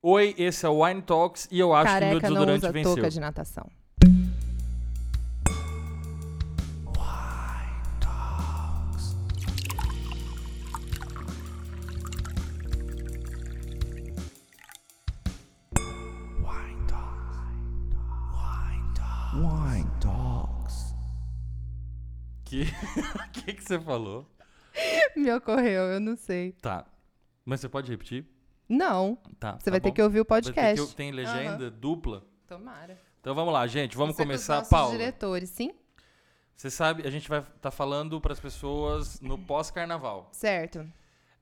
Oi, esse é o Wine Talks e eu acho que meu Careca não desodorante usa venceu. touca de natação. Wine Talks. Que que, que você falou? Me ocorreu, eu não sei. Tá. Mas você pode repetir? Não, Tá. você tá vai ter bom. que ouvir o ter podcast. que- Tem legenda dupla? Tomara. Então vamos lá, gente. Vamos Você os começar. Paulo, diretores, sim? você sabe, a gente vai estar falando para as pessoas no pós-carnaval. Certo.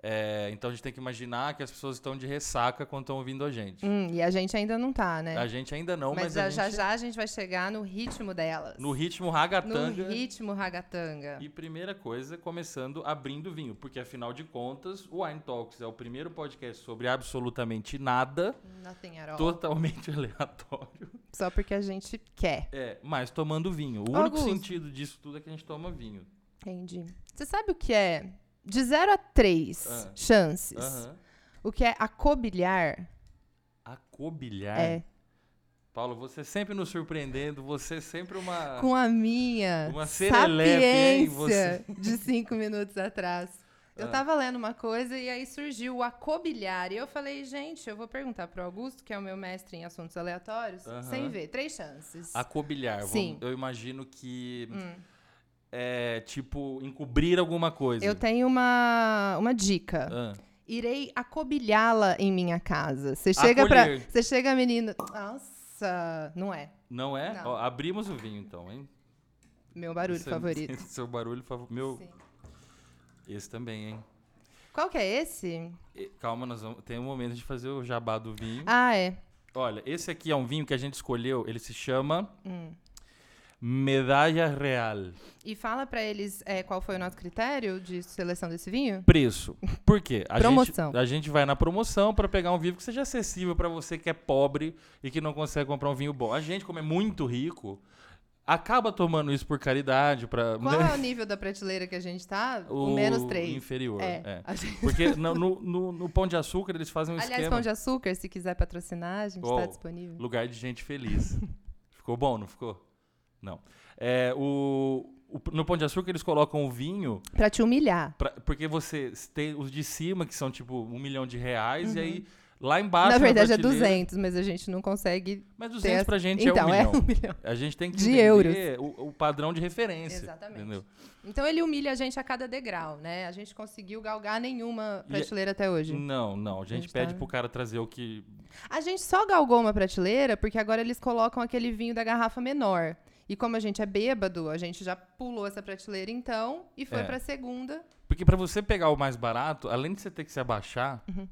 É, então a gente tem que imaginar que as pessoas estão de ressaca quando estão ouvindo a gente. Hum, e a gente ainda não tá, né? A gente ainda não, mas mas, já, a já gente, já a gente vai chegar no ritmo delas. no ritmo No ragatanga. ritmo ragatanga. E primeira coisa, começando abrindo vinho, porque afinal de contas, o Wine Talks é o primeiro podcast sobre absolutamente nada, Nothing at all. totalmente aleatório. Só porque a gente quer. É, mas tomando vinho. O único Augusto. sentido disso tudo é que a gente toma vinho. Entendi. Você sabe o que é? De 0 a 3 Ah. chances. Aham. O que é acobilhar Acobilhar. é Paulo, você sempre nos surpreendendo, você sempre uma. com a minha Uma serelepe, hein, sapiência de cinco minutos atrás. Eu Ah. tava lendo uma coisa e aí surgiu o acobilhar. E eu falei, gente, eu vou perguntar pro Augusto, que é o meu mestre em assuntos aleatórios, sem ver. Três chances. Acobilhar. Sim. eu imagino que Hum. É tipo encobrir alguma coisa. Eu tenho uma, uma dica. Ah, Irei acobilhá-la em minha casa. Você chega. Acolher. Você chega, menina. Nossa, não é. não é? Não. Ó, abrimos o vinho então, hein? Meu barulho Esse é- favorito. esse Seu barulho favorito. Meu, Sim. esse também, hein? Qual que é esse? Calma, nós vamos, tem um momento de fazer o jabá do vinho. Ah, é. Olha, esse aqui é um vinho que a gente escolheu, ele se chama Hum. Medalha Real. E fala pra eles é, qual foi o nosso critério de seleção desse vinho? Preço. Por quê? A Promoção. Gente, a gente vai na promoção pra pegar um vinho que seja acessível pra você que é pobre e que não consegue comprar um vinho bom. A gente, como é muito rico, acaba tomando isso por caridade, para Qual é o nível da prateleira que a gente tá? O, menos três. inferior. É. é. Gente- Porque no, no- no- Pão de Açúcar eles fazem um Aliás, esquema. Pão de Açúcar, se quiser patrocinar, a gente Oh. tá disponível. Lugar de gente feliz. ficou bom, não ficou? Não. É, o, o- no Pão de Açúcar eles colocam o vinho, Pra te humilhar. pra- porque você tem os de cima, que são tipo um milhão de reais, e aí lá embaixo. Uhum. Na verdade é prateleira- 200, mas a gente não consegue Mas ter 200 essa- pra gente então, é um é milhão. um milhão. A gente tem que De entender o, o padrão de referência. Exatamente. Entendeu? Então ele humilha a gente a cada degrau, né? A gente conseguiu galgar nenhuma E- prateleira até hoje. Não, não. A gente, gente pede tá- pro cara trazer o que. A gente só galgou uma prateleira porque agora eles colocam aquele vinho da garrafa menor. E como a gente é bêbado, a gente já pulou essa prateleira então e foi É. pra segunda. Porque pra você pegar o mais barato, além de você ter que se abaixar, Uhum.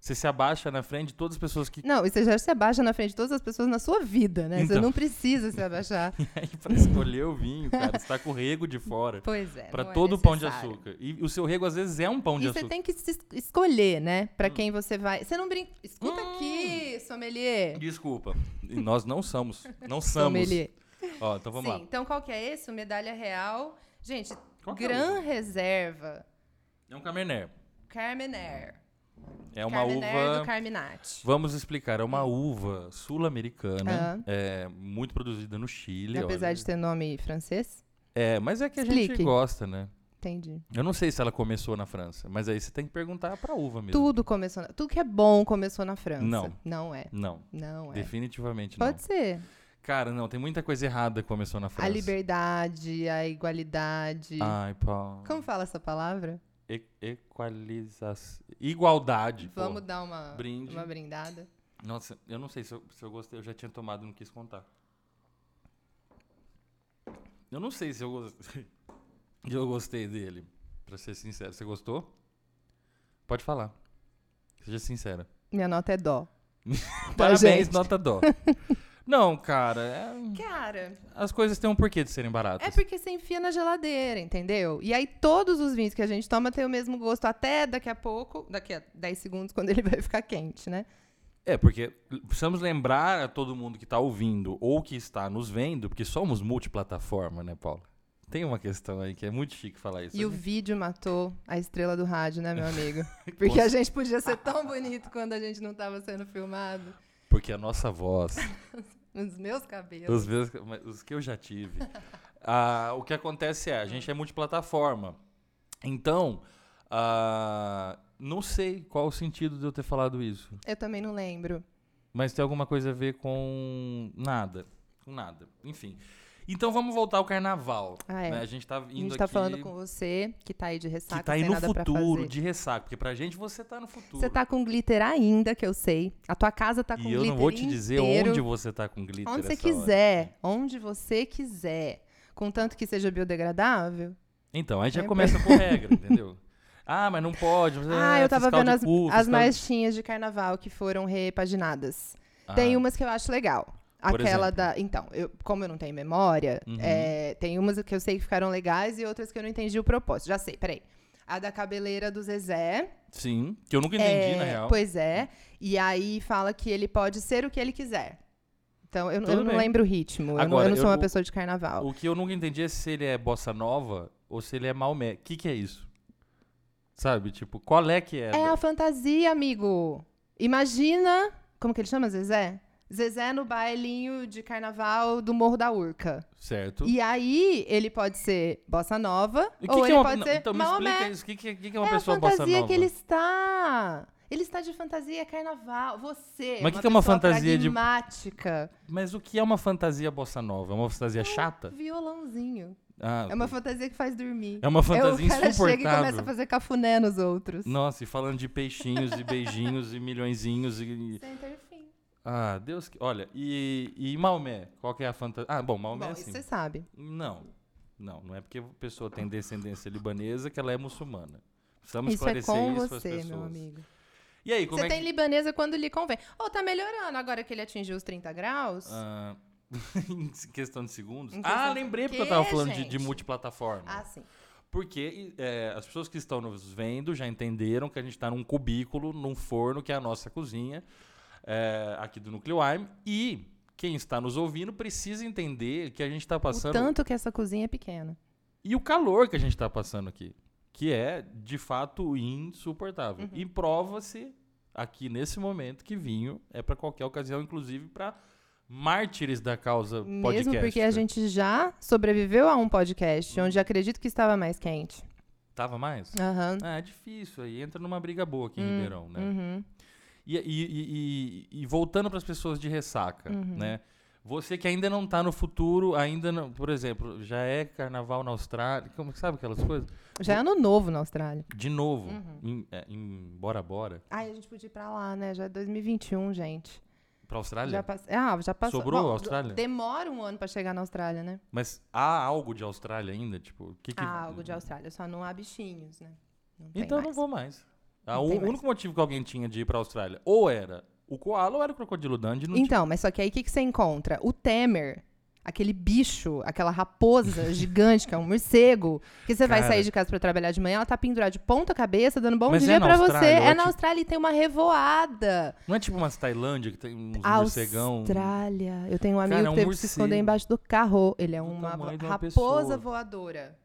você se abaixa na frente de todas as pessoas que. Não, e você já se abaixa na frente de todas as pessoas na sua vida, né? Você Então. não precisa se abaixar. aí pra escolher o vinho, cara, você tá com o rego de fora. Pois é. Pra é todo o pão de açúcar. E o seu rego às vezes é um pão de E você açúcar. tem que escolher, né? Pra Hum. quem você vai. Você não brinca. Escuta Hum. aqui, sommelier. Desculpa. E nós não somos. Não somos. Sommelier. Ó, então vamos Sim, lá. então qual que é esse? O Medalha Real. Gente, Qual é Gran Reserva. É um Cabernet. Carmener. É uma Carmener uva. do Carminati. Vamos explicar. É uma uva sul-americana. Ah. É muito produzida no Chile. Apesar olha. de ter nome francês? É, mas é que a gente Explique. gosta, né? Entendi. Eu não sei se ela começou na França, mas aí você tem que perguntar pra uva mesmo. Tudo começou. Na... Tudo que é bom começou na França. Não. Não é. Não, Não é. definitivamente Pode não. ser. Cara, não, tem muita coisa errada que começou na França. A liberdade, a igualdade. Ai, pá. Como fala essa palavra? E equalização. Igualdade. pô. Vamos dar uma, Brinde. uma brindada. Nossa, eu não sei se eu, se eu gostei. Eu já tinha tomado e não quis contar. Eu não sei se eu gostei. eu gostei dele. Pra ser sincero. Você gostou? Pode falar. Seja sincera. Minha nota é dó. Parabéns, gente. nota dó. não, cara. é- Cara, As coisas têm um porquê de serem baratas. é porque você enfia na geladeira, entendeu? E aí todos os vinhos que a gente toma têm o mesmo gosto até daqui a pouco, daqui a 10 segundos, quando ele vai ficar quente, né? É, porque precisamos lembrar a todo mundo que está ouvindo ou que está nos vendo, porque somos multiplataforma, né, Paulo? Tem uma questão aí que é muito chique falar isso. E o vídeo matou a estrela do rádio, né, meu amigo? Porque a gente podia ser tão bonito quando a gente não estava sendo filmado. Porque a nossa voz, Os meus cabelos. os, meus- os que eu já tive, ah, o que acontece é, a gente é multiplataforma. Então, ah, não sei qual o sentido de eu ter falado isso. Eu também não lembro. Mas tem alguma coisa a ver com nada. Com nada. Enfim. Então vamos voltar ao carnaval. Ah, é. né? A gente tá A indo gente tá aqui falando com você, que tá aí de ressaca, que tá aí no futuro, de ressaca. Porque pra gente você tá no futuro. Você tá com glitter ainda, que eu sei. A tua casa tá com e eu glitter não vou te dizer inteiro. onde você tá com glitter. Onde você essa hora. quiser. Onde você quiser. Contanto que seja biodegradável. Então, aí já É, começa por regra, entendeu? Ah, mas não pode. ah, é eu tava vendo as, cu, as de- marchinhas de carnaval que foram repaginadas. Tem Ah, umas que eu acho legal. Aquela da. Então, eu- como eu não tenho memória, Uhum. é, tem umas que eu sei que ficaram legais e outras que eu não entendi o propósito. Já sei, peraí. A da cabeleira do Zezé. Sim, que eu nunca entendi, é, na real. Pois é. E aí fala que ele pode ser o que ele quiser. Então, eu, eu não lembro o ritmo. eu, não, Agora, eu não sou eu uma pessoa de carnaval. O que eu nunca entendi é se ele é bossa nova ou se ele é Maomé. O que, que é isso? Sabe? Tipo, qual é que é? É a fantasia, amigo. Imagina. Como que ele chama, Zezé? Zezé no bailinho de carnaval do Morro da Urca. Certo. E aí, ele pode ser bossa nova, E o que ou que ele é uma, pode ser Então me Maomé. explica isso. O que, que, que é uma é a pessoa bossa fantasia nova? que ele está. Ele está de fantasia carnaval. Você Mas é que que é uma fantasia de- pragmática. Mas o que é uma fantasia bossa nova? É uma fantasia chata? Violãozinho. Ah, É uma fantasia que faz dormir. é uma fantasia é o cara chega e insuportável. começa a fazer cafuné nos outros. Nossa, e falando de peixinhos e beijinhos e milhõezinhos e... Ter fim. Ah, Deus que... Olha, e, e Maomé? Qual que é a fantasia? Ah, bom, Maomé Bom, é assim. você sabe. Não, não, não é porque a pessoa tem descendência libanesa que ela é muçulmana. Precisamos Isso é esclarecer com isso você, pessoas. meu amigo. E aí, como Você é tem que... libanesa quando lhe convém. Ou tá melhorando agora que ele atingiu os 30 graus. Ah, em questão de segundos. Ah, questão de- lembrei porque eu tava falando de, de multiplataforma. Ah, sim. Porque é, as pessoas que estão nos vendo já entenderam que a gente está num cubículo, num forno, que é a nossa cozinha, é, aqui do Nucleoime. E quem está nos ouvindo precisa entender que a gente está O passando. tanto que essa cozinha é pequena. E o calor que a gente está passando aqui, que é de fato insuportável. Uhum. E prova-se aqui nesse momento que vinho é para qualquer ocasião, inclusive para mártires da causa podcast. Mesmo porque a gente já sobreviveu a um podcast onde acredito que estava mais quente. Tava mais? Aham. Ah, é difícil aí, entra numa briga boa aqui em Hum, Ribeirão, né? Uhum. E, e, e, e- voltando para as pessoas de ressaca, Uhum. né? Você que ainda não tá no futuro, ainda não, por exemplo, já é carnaval na Austrália, como sabe aquelas coisas? Já é ano novo na Austrália. De novo, Uhum. em, é, em Bora Bora, Ai, a gente podia ir pra lá, né? Já é 2021, gente. para Austrália. Já pass... Ah, já passou. Sobrou Bom, a Austrália? Demora um ano pra chegar na Austrália, né? Mas há algo de Austrália ainda, tipo, o que que Ah, algo de Austrália. Só não há bichinhos, né? Não Então eu não mais. vou mais. Ah, o mais. único motivo que alguém tinha de ir para Austrália ou era o koala ou era o crocodilo Dundee, não tinha. Então, mas só que aí o que, que você encontra? O Temer, aquele bicho, aquela raposa gigante, que é um morcego, que você vai Cara. sair de casa pra trabalhar de manhã, ela tá pendurada de ponta cabeça, dando bom Mas é dia na pra você. Austrália, é É na tipo- Austrália e tem uma revoada. Não é tipo umas Tailândia que tem uns morcegão. Austrália. Eu tenho um amigo Cara, é um que teve que se esconder morcego. embaixo do carro. Ele é uma, raposa pessoa. voadora.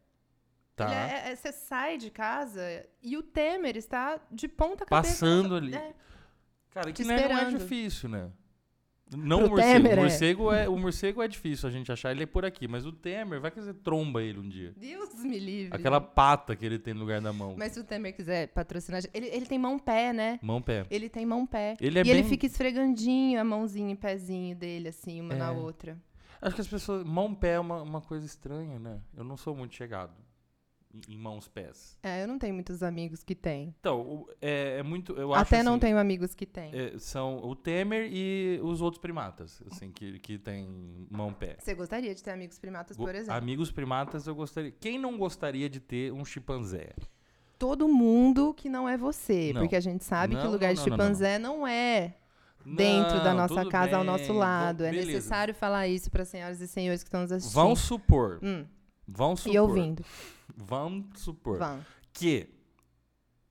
Tá. Ele é- é- Você sai de casa e o Temer está de ponta cabeça. Passando ali. É. Cara, que não é, é difícil, né? Não Pro o morcego. Temer, o, é. morcego é. o morcego é difícil a gente achar, ele é por aqui. Mas o Temer, vai que você tromba ele um dia. Deus me livre. Aquela pata que ele tem no lugar da mão. Mas se o Temer quiser patrocinar. Ele, ele tem mão-pé, né? Mão-pé. Ele tem mão-pé. Ele é e bem... ele fica esfregandinho a mãozinha e pezinho dele, assim, uma na É. outra. Acho que as pessoas... Mão-pé é uma, uma coisa estranha, né? Eu não sou muito chegado em, em mãos-pés. É, eu não tenho muitos amigos que têm. Então, o- é, é muito... Eu acho, Até não assim, tenho amigos que têm. é, são o Temer e os outros primatas, assim, que, que tem mão-pé. Você gostaria de ter amigos primatas, Go- por exemplo? Amigos primatas, eu gostaria. Quem não gostaria de ter um chimpanzé? Todo mundo que não é você. Não. Porque a gente sabe que Não, o lugar não, de não, não, chimpanzé não, é dentro da Não, nossa tudo casa, ao bem, nosso lado. É beleza. necessário falar isso para as senhoras e senhores que estão nos assistindo. Vão supor, Hum, vão supor, e ouvindo. Vamos supor Vão. que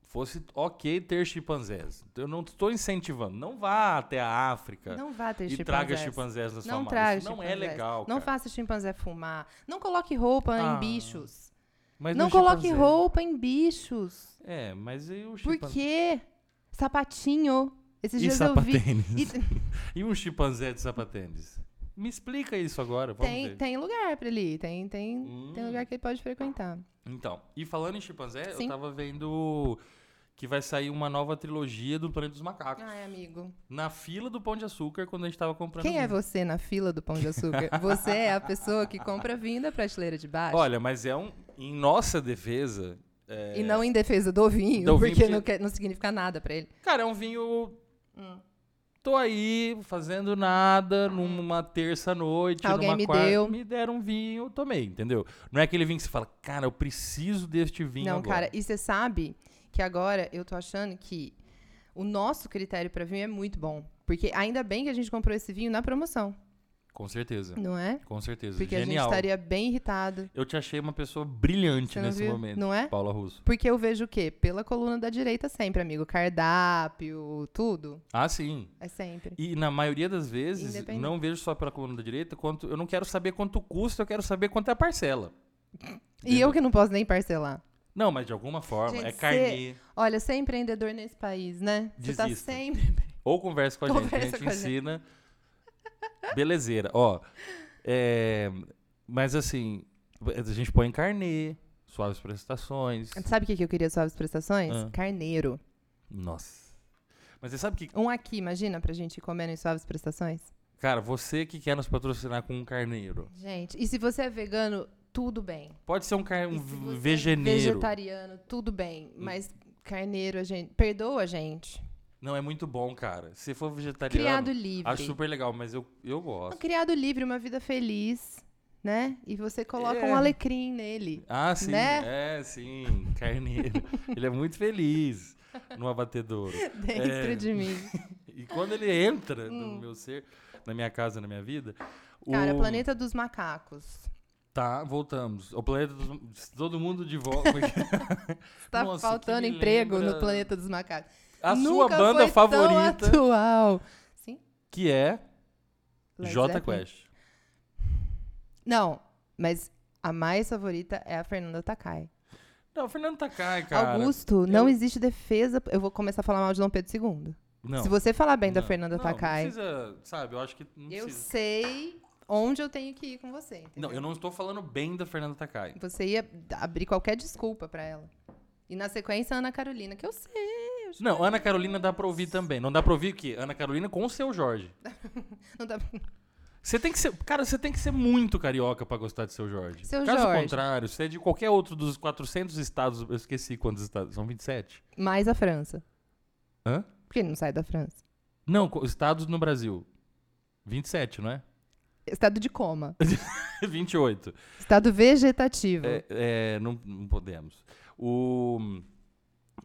fosse ok ter chimpanzés. Eu não estou incentivando. Não vá até a África Não vá ter e chimpanzés. traga chimpanzés na sua Não mala. traga Isso não é legal, Não cara. faça chimpanzé fumar. Não coloque roupa Ah, em bichos. Não coloque chimpanzé- roupa em bichos. É, mas e o Por chimpanzé? quê? Sapatinho. Esses E dias eu vi. sapatênis? E E um chimpanzé de sapatênis? Me explica isso agora, vamos tem, ver. tem lugar pra ele ir. Tem, tem, tem Hum. lugar que ele pode frequentar. Então, e falando em chimpanzé, Sim. eu tava vendo que vai sair uma nova trilogia do Planeta dos Macacos. Ai, amigo. Na fila do Pão de Açúcar, quando a gente tava comprando Quem é vinho. você na fila do Pão de Açúcar? Você é a pessoa que compra vinho da prateleira de baixo. Olha, mas é um... Em nossa defesa... é, E não em defesa do vinho, Do vinho, porque, porque- Não, quer- não significa nada pra ele. Cara, é um vinho... Hum. Tô aí, fazendo nada, numa terça-noite, Alguém numa me quarta, deu. me deram um vinho, tomei, entendeu? Não é aquele vinho que você fala, cara, eu preciso deste vinho não, agora. cara, e você sabe que agora eu tô achando que o nosso critério pra vinho é muito bom. Porque ainda bem que a gente comprou esse vinho na promoção, Com certeza, não é? com certeza. Porque a gente Genial. estaria bem irritado. Eu te achei uma pessoa brilhante nesse viu? momento, Não é? Paula Russo. Porque eu vejo o quê? Pela coluna da direita sempre, amigo. Cardápio, tudo. Ah, sim. É sempre. E na maioria das vezes, não vejo só pela coluna da direita, quanto eu não quero saber quanto custa, eu quero saber quanto é a parcela. E eu que não posso nem parcelar. Não, mas de alguma forma, Gente, é cê- carnê. Olha, ser empreendedor nesse país, né? Você tá sempre. Ou conversa com a gente, a Conversa gente com a gente. Belezeira. Ó, é, mas assim, a gente põe carnê, suaves prestações. Sabe o que que eu queria suaves prestações? Ah. Carneiro. Nossa. Mas você sabe que, Um aqui, imagina, pra gente ir comendo em suaves prestações? cara, você que quer nos patrocinar com um carneiro, Gente, e se você é vegano, tudo bem. pode ser um, car... um é vegeneiro. vegetariano, tudo bem. Mas carneiro, a gente. Perdoa a gente. Não, é muito bom, cara. Se for vegetariano, Criado livre. acho super legal, mas eu, eu Um gosto. criado livre, uma vida feliz, né? E você coloca É. um alecrim nele. Ah, sim. Né? É, sim. Carneiro. ele é muito feliz no abatedouro. Dentro É. de mim. E quando ele entra Hum. no meu ser, na minha casa, na minha vida. Cara, o... Planeta dos Macacos. Tá, voltamos. O planeta dos... Todo mundo de volta. Tá Nossa, faltando emprego lembra- no Planeta dos Macacos. A sua banda foi favorita, Tão atual. Sim? que é Led J. Quest. Não, mas a mais favorita é a Fernanda Takai. Não, o Fernando Takai, cara. Augusto, não eu- existe defesa. Eu vou começar a falar mal de Dom Pedro II. Não. Se você falar bem da não, Fernanda não, Takai, Não precisa, sabe? Eu acho que não eu precisa. sei onde eu tenho que ir com você. Entendeu? Não, eu não estou falando bem da Fernanda Takai. Você ia abrir qualquer desculpa pra ela. E na sequência, Ana Carolina, que eu sei. Eu já- Não, Ana Carolina dá pra ouvir também. Não dá pra ouvir o quê? Ana Carolina com o seu Jorge. Não dá- Você tem que ser. Cara, você tem que ser muito carioca pra gostar de seu Jorge. Seu Caso Jorge. contrário, você é de qualquer outro dos 400 estados. Eu esqueci quantos estados. São 27? Mais a França. Hã? Por que ele não sai da França? Não, estados no Brasil. 27, não é? Estado de coma. 28. Estado vegetativo. É, é, não, não podemos. O.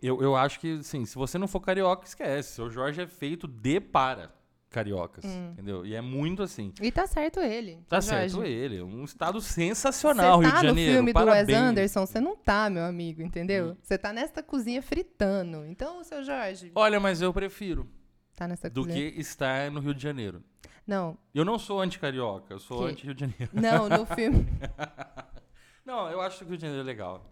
Eu, eu acho que, assim, se você não for carioca, esquece. Seu Jorge é feito de para cariocas. Hum. Entendeu? E é muito assim. E tá certo ele. Tá Jorge. certo ele. Um estado Você sensacional, tá Rio de Janeiro. no filme Parabéns. do Wes Anderson, você não tá, meu amigo, entendeu? Hum. Você tá nesta cozinha fritando. Então, seu Jorge, Olha, mas eu prefiro tá nessa do cozinha. que estar no Rio de Janeiro. Não, Eu não sou anti-carioca, eu sou anti-Rio de Janeiro. não, no filme. Não, eu acho que o Rio de Janeiro é legal.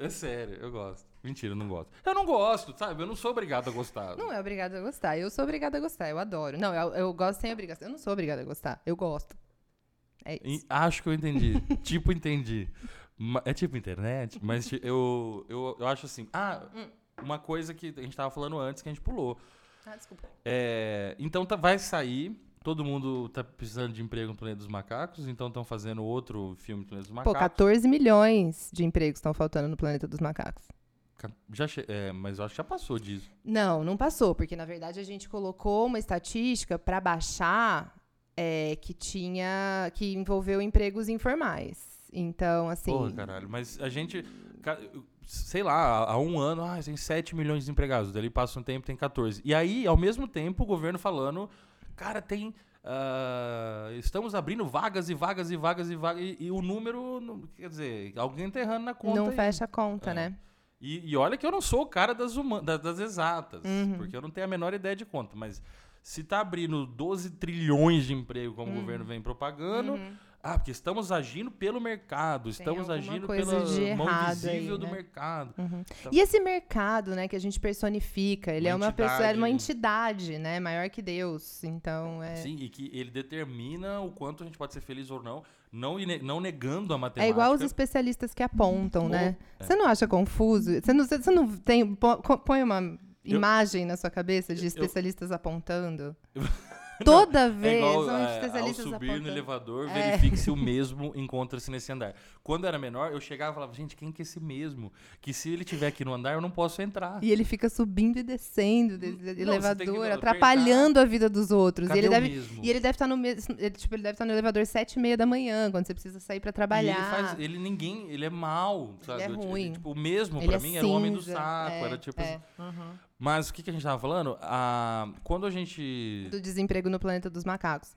É sério, eu gosto. Mentira, eu não gosto. Eu não gosto, sabe? Eu não sou obrigado a gostar. Não é obrigado a gostar. Eu sou obrigada a gostar, eu adoro. Não, eu, eu gosto sem obrigação. Eu não sou obrigada a gostar, eu gosto. É E isso. Acho que eu entendi. tipo, entendi. É tipo internet, mas eu, eu, eu acho assim. Ah, Hum. uma coisa que a gente tava falando antes que a gente pulou. Ah, desculpa. É, então tá- vai sair. Todo mundo tá precisando de emprego no Planeta dos Macacos, então estão fazendo outro filme no Planeta dos Pô, Macacos. 14 milhões de empregos estão faltando no planeta dos macacos. Ca- Já che- é, mas eu acho que já passou disso. Não, não passou, porque na verdade a gente colocou uma estatística para baixar é, que tinha. que envolveu empregos informais. Então, assim. Porra, caralho. Mas a gente. Sei lá, há um ano, ah, tem 7 milhões de desempregados. Daí passa um tempo, tem 14. E aí, ao mesmo tempo, o governo falando, cara, tem. ah, estamos abrindo vagas e vagas e vagas e vagas. E, e o número, quer dizer, alguém enterrando na conta. não fecha a conta, É. né? E, e olha que eu não sou o cara das, huma- da- das exatas, Uhum. porque eu não tenho a menor ideia de conta. Mas se tá abrindo 12 trilhões de emprego, como o Uhum. governo vem propagando, ah, porque estamos agindo pelo mercado, estamos alguma agindo pela de mão invisível aí, do né? mercado. Uhum. Então- E esse mercado, né, que a gente personifica, ele Uma é uma pessoa, é uma entidade. entidade, né, maior que Deus. Então, é, Sim, e que ele determina o quanto a gente pode ser feliz ou não, não, não negando a matemática. é igual os especialistas que apontam, né? é. Você não acha confuso? Você não, você não tem põe uma imagem na sua cabeça de eu- especialistas apontando? Toda É vez igual é, ao especialistas subir apontando. no elevador, É. verifique se o mesmo encontra-se nesse andar. Quando eu era menor, eu chegava e falava, gente, quem que é esse mesmo? Que se ele estiver aqui no andar, eu não posso entrar. E ele fica subindo e descendo desse você tem que elevador, apertar. atrapalhando a vida dos outros. Cadê e ele deve, mesmo? e ele deve estar no mesmo, ele, tipo, ele deve estar no elevador sete e meia da manhã, quando você precisa sair pra E trabalhar. ele faz, ele ninguém, ele é mal, sabe? é Eu, tipo, ruim. tipo, o mesmo Ele pra é mim era o homem do cinza, saco, é, era tipo é. assim. Mas o que, que a gente tava falando? Ah, quando a gente Do desemprego no planeta dos macacos.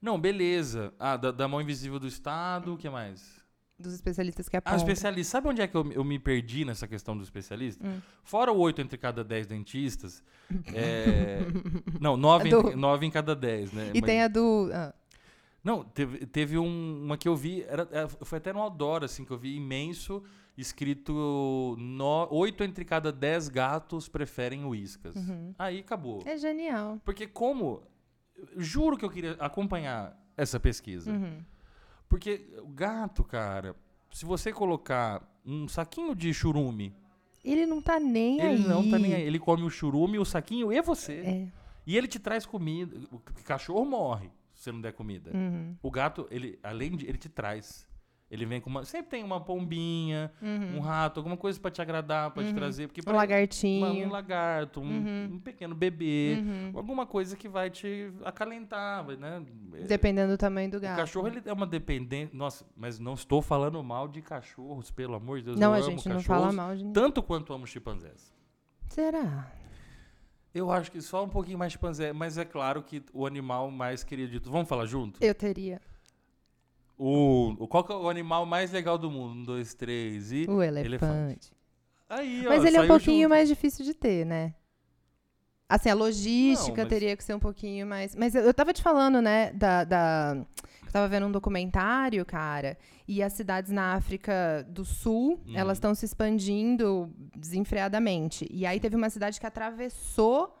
Não, beleza. Ah, da, da mão invisível do Estado, o que mais? Dos especialistas que Ah, apontam. especialista. Sabe onde é que eu, eu me perdi nessa questão do especialista? Hum. Fora o 8 entre cada 10 dentistas. é, Não, 9, Do- entre, 9 em cada 10, né? E Mas- tem a do. ah, Não, teve, teve um- uma que eu vi, era, era- foi até no outdoor, assim, que eu vi imenso, escrito no, 8 entre cada 10 gatos preferem uíscas. Uhum. Aí acabou. É genial. Porque como... Juro que eu queria acompanhar essa pesquisa. Uhum. Porque o gato, cara, se você colocar um saquinho de churume, Ele não tá nem aí. ele não tá nem aí. Ele come o churume, o saquinho e você. É. E ele te traz comida. O cachorro morre se você não der comida. Uhum. O gato, ele, além de. Ele te traz. Ele vem com uma. Sempre tem uma pombinha, um rato, alguma coisa pra te agradar, pra te trazer. Porque Um lagartinho. uma- um lagarto, um, Uhum. um pequeno bebê, Uhum. alguma coisa que vai te acalentar, né? Dependendo do tamanho do O gato. cachorro ele é uma dependente. Nossa, mas não estou falando mal de cachorros, pelo amor de Deus. Não, eu a amo gente não cachorros, fala mal de ninguém. Tanto quanto amo chimpanzés. Será? Eu acho que só um pouquinho mais chimpanzé, mas é claro que o animal mais querido de todos. Vamos falar junto? Eu teria. O, o- qual que é o animal mais legal do mundo? Um, dois, três e. O elefante. Aí, ó, Mas ele é um pouquinho junto. mais difícil de ter, né? Assim, a logística Não, mas- teria que ser um pouquinho mais. Mas eu, eu tava te falando, né, da. da... Eu tava vendo um documentário, cara, e as cidades na África do Sul, Uhum. elas estão se expandindo desenfreadamente. E aí teve uma cidade que atravessou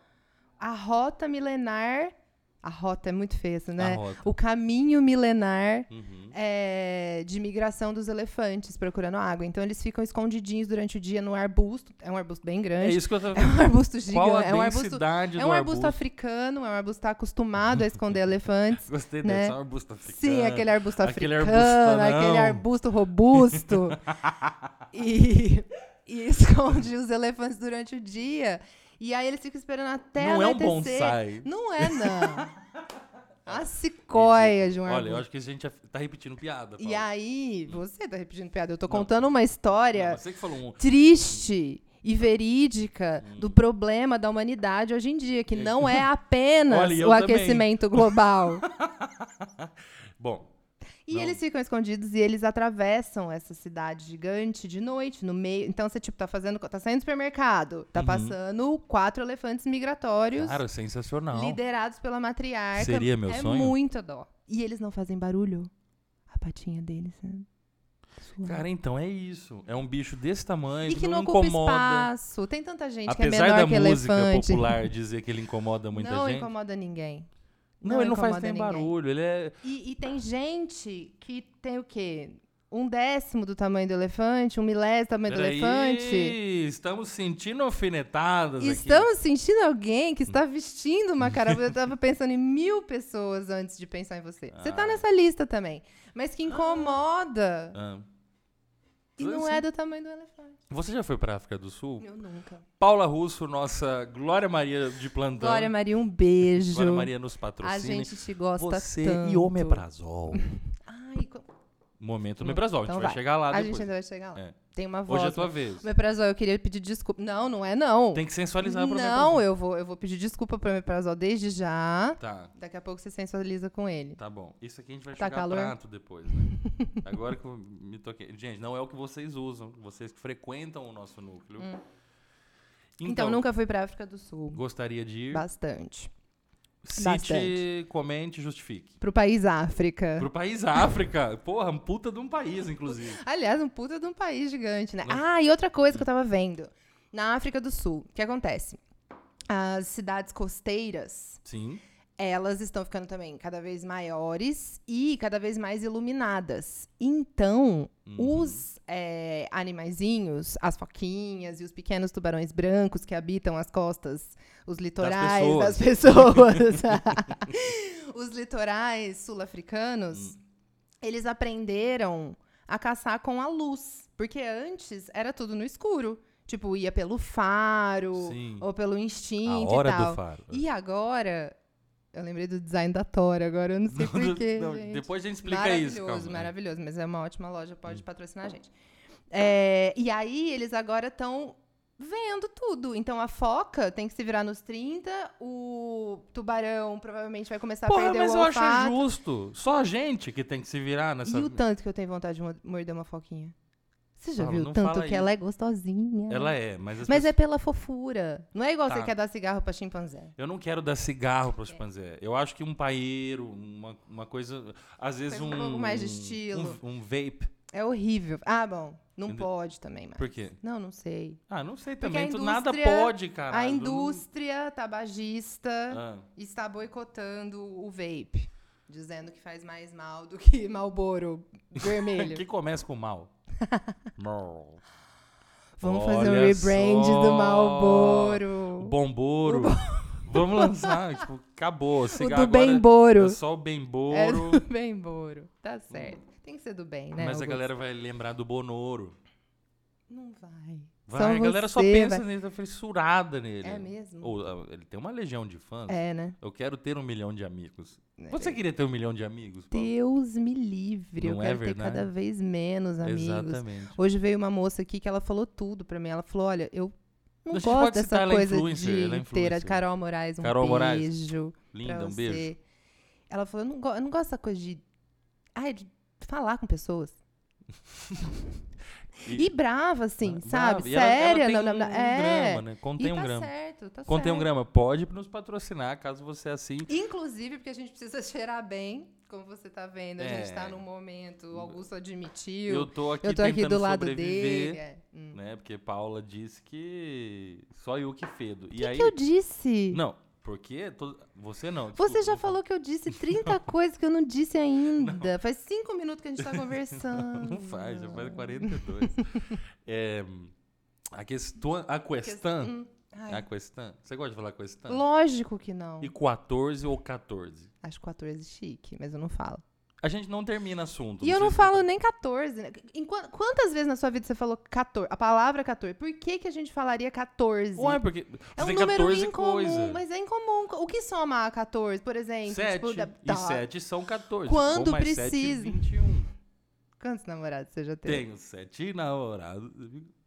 a rota milenar. A rota é muito feia, isso, né? O caminho milenar Uhum. é, de migração dos elefantes procurando água. Então eles ficam escondidinhos durante o dia no arbusto. É um arbusto bem É grande. isso que eu tava É um arbusto Qual a gigante. É um arbusto, é um arbusto arbusto? africano, é um arbusto que está acostumado a esconder elefantes. Gostei né? dessa, arbusto africano. Sim, aquele arbusto Aquele africano, arbustanão. aquele arbusto robusto. e, e esconde os elefantes durante o dia. E aí eles ficam esperando até Não é um bonsai. Não é, não. A sequoia de um Olha, eu acho que a gente tá repetindo piada. E Paula. aí, você tá repetindo piada. Eu tô Não. contando uma Não, história falou um. triste e verídica Hum. do problema da humanidade hoje em dia, que não é apenas Olha, e o também. aquecimento global. Bom, E Não. eles ficam escondidos e eles atravessam essa cidade gigante de noite, no meio. Então você, tipo, tá fazendo. tá saindo do supermercado. Tá Uhum. passando quatro elefantes migratórios cara, sensacional. liderados pela matriarca. Seria meu é sonho? muita dó. E eles não fazem barulho. A patinha deles, né? Suave. Cara, então é isso. É um bicho desse tamanho E que não, não ocupa incomoda. espaço. Tem tanta gente Apesar que é menor da que música elefante. popular dizer que ele incomoda muita não gente. incomoda ninguém. Não, ele não faz nem ninguém. barulho. Ele é. E, e tem gente que tem o quê? Um décimo do tamanho do elefante, um milésimo do tamanho do elefante. Estamos sentindo alfinetadas aqui. Estamos sentindo alguém que está vestindo uma cara. Eu tava pensando em mil pessoas antes de pensar em você. Você tá Ah. nessa lista também. Mas que incomoda. Ah. E não Sim. é do tamanho do elefante. Você já foi pra África do Sul? Eu nunca. Paula Russo, nossa Glória Maria de plantão. Glória Maria, um beijo. Glória Maria nos A patrocina. gente te gosta Você tanto. e Omeprazol. Ai, co- Momento do Hum, Meprazol. A gente então vai vai. chegar lá A depois. gente ainda vai chegar lá. É. Tem uma voz. Hoje é a tua né? vez. Meprazol, eu queria pedir desculpa. Não, não é não. Tem que sensualizar pro Não, eu vou, eu vou pedir desculpa pro Meprazol desde já. Tá, Daqui a pouco você sensualiza com ele. tá bom. Isso aqui a gente vai Tá jogar calor? prato depois, né? Agora que eu me toquei. Gente, não é o que vocês usam. Vocês que frequentam o nosso núcleo. Hum. Então, Então, nunca fui pra África do Sul. gostaria de ir. Bastante. Cite, bastante. comente, justifique. Pro país África. Pro país África. Porra, um puta de um país, inclusive. Aliás, um puta de um país gigante, né? Não. Ah, e outra coisa que eu tava vendo. Na África do Sul, o que acontece? As cidades costeiras, Sim. Elas estão ficando também cada vez maiores e cada vez mais iluminadas. Então, Uhum. os é, animaizinhos, as foquinhas e os pequenos tubarões brancos que habitam as costas, os litorais das pessoas, os litorais sul-africanos, Hum. eles aprenderam a caçar com a luz. Porque antes era tudo no escuro. Tipo, ia pelo faro Sim. ou pelo A instinto hora e tal. do faro. E agora, eu lembrei do design da Tora, agora eu não sei porquê. Depois a gente explica maravilhoso, isso. calma. maravilhoso. Mas é uma ótima loja, pode Hum. patrocinar a gente. É, e aí, eles agora estão vendo tudo. Então, a foca tem que se virar nos 30, o tubarão provavelmente vai começar a Porra, perder mas o eu acho olfato. justo. Só a gente que tem que se virar nessa... E o tanto que eu tenho vontade de mo- morder uma foquinha? Você já Fala, viu tanto que ela é gostosinha? Ela é, mas as Mas é pessoas- pela fofura. Não é igual Tá. você quer dar cigarro pra chimpanzé. Eu não quero dar cigarro para os chimpanzé. Eu acho que um paeiro, uma, uma coisa... Às vezes um... um pouco mais de estilo. Um, um vape. É horrível. Ah, bom. Não Entendeu? pode também mais. Por quê? Não, não sei. Ah, não sei também. Tu nada pode, cara. a indústria tabagista Ah, está boicotando o vape. Dizendo que faz mais mal do que Malboro vermelho. que começa com mal. Vamos fazer um Olha rebrand do Malboro. Bomboro. Vamos lançar, tipo, acabou. O do agora Bemboro. É só o Bemboro. É do Bemboro. Tá certo. Tem que ser do bem, né? Mas a Augusto? galera vai lembrar do Bonoro. Não vai. Vai, Só a galera só você pensa vai- nele, tá fissurada nele. É mesmo? Ou, ah, ele tem uma legião de fãs. É, né? Eu quero ter um milhão de amigos. É Você queria ter um milhão de amigos? Paulo? Deus me livre. eu Não é quero ter verdade? cada vez menos amigos. Exatamente. Hoje veio uma moça aqui que ela falou tudo pra mim. Ela falou: olha, eu não A gente gosto dessa é coisa de é inteira. influencer. Carol Moraes, um Carol Moraes, beijo. Linda, pra um beijo. Ela falou: eu não, go- eu não gosto dessa coisa de. Ai, de falar com pessoas. E, brava, assim, Brava. sabe? E ela- ela Séria. tem não, não, um é. grama, né? Contém e um tá grama. certo, tá Contém um certo. grama. Pode nos patrocinar, caso você assim. Inclusive, porque a gente precisa cheirar bem, como você tá vendo. A gente É. tá num momento, o Augusto admitiu. Eu tô aqui eu tô aqui do lado dele. é. Hum. né? Porque Paula disse que só eu que fedo. O e que, aí que eu disse? Não, porque todo- você não. Você desculpa, já não falou que eu disse 30 coisas que eu não disse ainda. Faz cinco minutos que a gente tá conversando. Não faz, já faz 42. é, a questão, a questão, Hum, a questão. Você gosta de falar questão? Lógico que não. E 14 ou 14? Acho 14 chique, mas eu não falo. A gente não termina assunto. E eu não sei se- falo nem 14. né? Em quan- quantas vezes na sua vida você falou 14? A palavra 14. Por que, que a gente falaria 14? Ué, porque é um tem número 14 incomum, coisas. mas é incomum. O que soma a 14, por exemplo? 7 Tipo, da- e tá. 7 são 14. Quando Ou mais 7, precisa. 21. Quantos namorados você já teve? Tenho 7 namorados.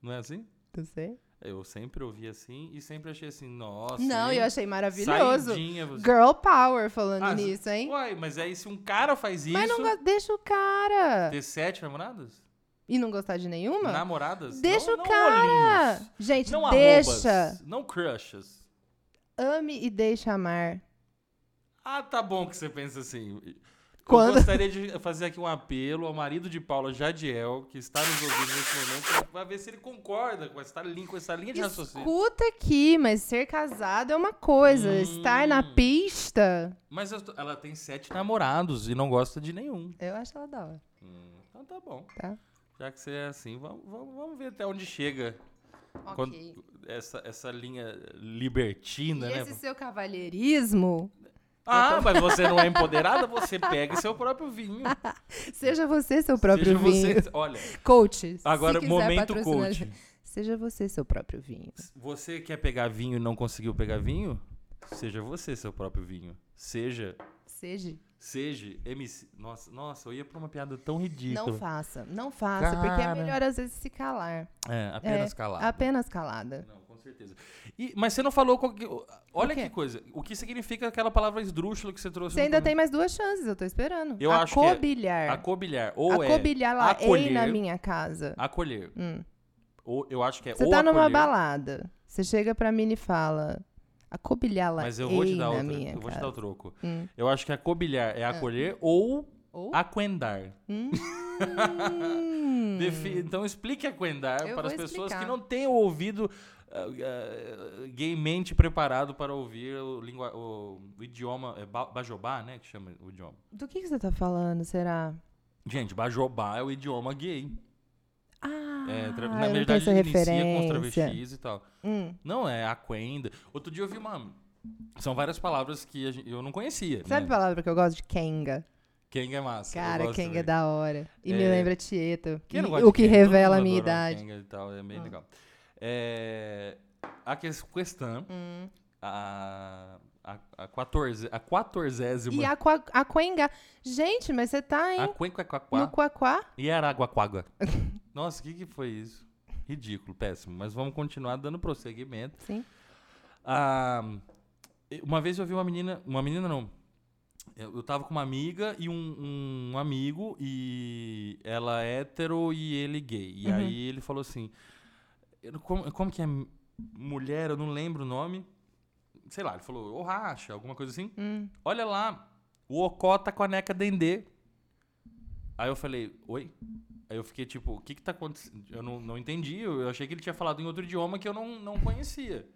Não é assim? Não sei. Eu sempre ouvi assim e sempre achei assim, nossa. não, hein? eu achei maravilhoso. Saidinha, você... Girl power falando Ah, nisso, hein? Uai, mas aí se um cara faz isso. Mas não deixa o cara. Ter sete namoradas? E não gostar de nenhuma? Namoradas? Deixa não, o não cara. olhinhos. Gente, Não deixa. arrobas. Não crushes. Ame e deixa amar. Ah, tá bom que você pensa assim. Quando? Eu gostaria de fazer aqui um apelo ao marido de Paula Jadiel, que está nos ouvindo nesse momento, para ver se ele concorda com essa linha, com essa linha de raciocínio. Escuta aqui, mas ser casado é uma coisa. Hum. Estar na pista, Mas tô- ela tem sete namorados e não gosta de nenhum. eu acho ela da hora. Hum, então tá bom. Tá. Já que você é assim, vamos, vamos, vamos ver até onde chega essa, essa linha libertina, E né? esse seu cavalheirismo, Ah, mas você não é empoderada? Você pega seu próprio vinho. seja você seu próprio Seja vinho. Você, olha, Coach. agora momento coach. Seja você seu próprio vinho. Você quer pegar vinho e não conseguiu pegar vinho? Seja você seu próprio vinho. Seja, Seja. Seja MC. Nossa, nossa, eu ia pra uma piada tão ridícula. Não faça, não faça, Cara. porque é melhor às vezes se calar. É, apenas é, calada. Apenas calada. Não, certeza. E, mas você não falou. Que, olha que coisa. O que significa aquela palavra esdrúxula que você trouxe? Você ainda tem mais duas chances, eu tô esperando. Eu acobilhar. acho que é, acobilhar. Ou acobilhar é lá, acolher, na minha casa. Acolher. Hum. Ou, eu acho que é Você tá numa balada. Você chega pra mim e fala acobilhar lá Mas eu vou te dar outra, eu vou te dar o troco. Hum. Eu acho que acobilhar é ah. acolher hum. ou, ou aquendar. Hum. então explique aquendar eu para as pessoas explicar. que não têm o ouvido uh, uh, gaymente preparado para ouvir o, língua, o, o idioma é bajobá, né, que chama o idioma. Do que, que você está falando, será? Gente, bajobá é o idioma gay. Ah, é, na verdade, ele inicia com os travestis e tal. Hum. Não, é aquenda. Outro dia eu vi uma... São várias palavras que gente, eu não conhecia. Sabe né? a palavra que eu gosto de Kenga? Kenga é massa. Cara, Kenga é da hora. E é... me lembra Tieto. O que Kenga? revela a minha idade. Kenga e tal, é bem ah. legal. É, a questão, hum. a, a, a, 14, a 14 E a, a Cuenga. Gente, mas você tá em. A Cuenca No Quaquá? E Araguaquaga. Nossa, o que, que foi isso? Ridículo, péssimo. Mas vamos continuar dando prosseguimento. Sim. Ah, uma vez eu vi uma menina. Uma menina não. Eu, eu tava com uma amiga e um, um amigo, e ela é hétero e ele gay. E uhum. aí ele falou assim: como, como que é mulher? Eu não lembro o nome. Sei lá, ele falou, ô racha, alguma coisa assim. Hum. Olha lá, o Ocó tá com a neca dendê. Aí eu falei, oi? Aí eu fiquei tipo, o que que tá acontecendo? Eu não, não entendi, eu achei que ele tinha falado em outro idioma que eu não, não conhecia.